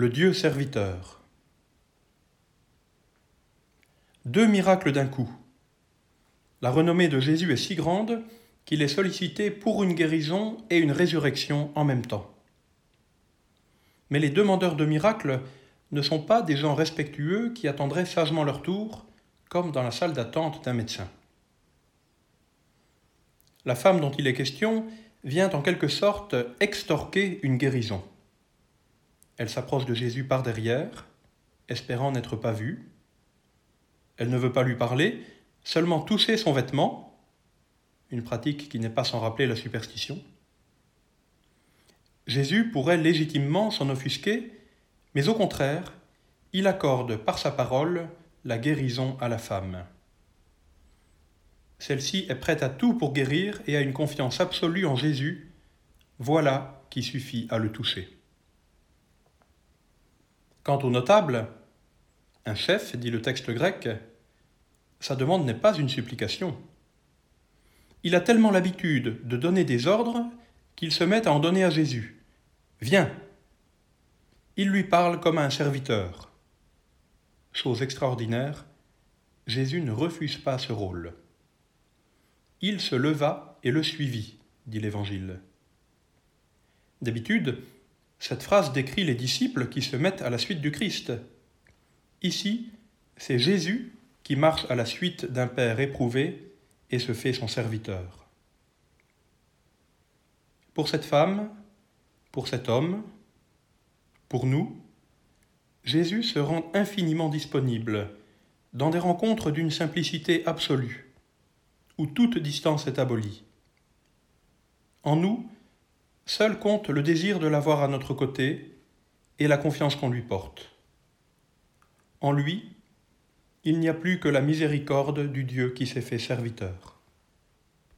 Le Dieu serviteur. Deux miracles d'un coup. La renommée de Jésus est si grande qu'il est sollicité pour une guérison et une résurrection en même temps. Mais les demandeurs de miracles ne sont pas des gens respectueux qui attendraient sagement leur tour, comme dans la salle d'attente d'un médecin. La femme dont il est question vient en quelque sorte extorquer une guérison. Elle s'approche de Jésus par derrière, espérant n'être pas vue. Elle ne veut pas lui parler, seulement toucher son vêtement, une pratique qui n'est pas sans rappeler la superstition. Jésus pourrait légitimement s'en offusquer, mais au contraire, il accorde par sa parole la guérison à la femme. Celle-ci est prête à tout pour guérir et a une confiance absolue en Jésus. Voilà qui suffit à le toucher. Quant au notable, un chef, dit le texte grec, sa demande n'est pas une supplication. Il a tellement l'habitude de donner des ordres qu'il se met à en donner à Jésus. Viens. Il lui parle comme à un serviteur. Chose extraordinaire, Jésus ne refuse pas ce rôle. Il se leva et le suivit, dit l'Évangile. D'habitude, cette phrase décrit les disciples qui se mettent à la suite du Christ. Ici, c'est Jésus qui marche à la suite d'un Père éprouvé et se fait son serviteur. Pour cette femme, pour cet homme, pour nous, Jésus se rend infiniment disponible dans des rencontres d'une simplicité absolue, où toute distance est abolie. En nous, Seul compte le désir de l'avoir à notre côté et la confiance qu'on lui porte. En lui, il n'y a plus que la miséricorde du Dieu qui s'est fait serviteur.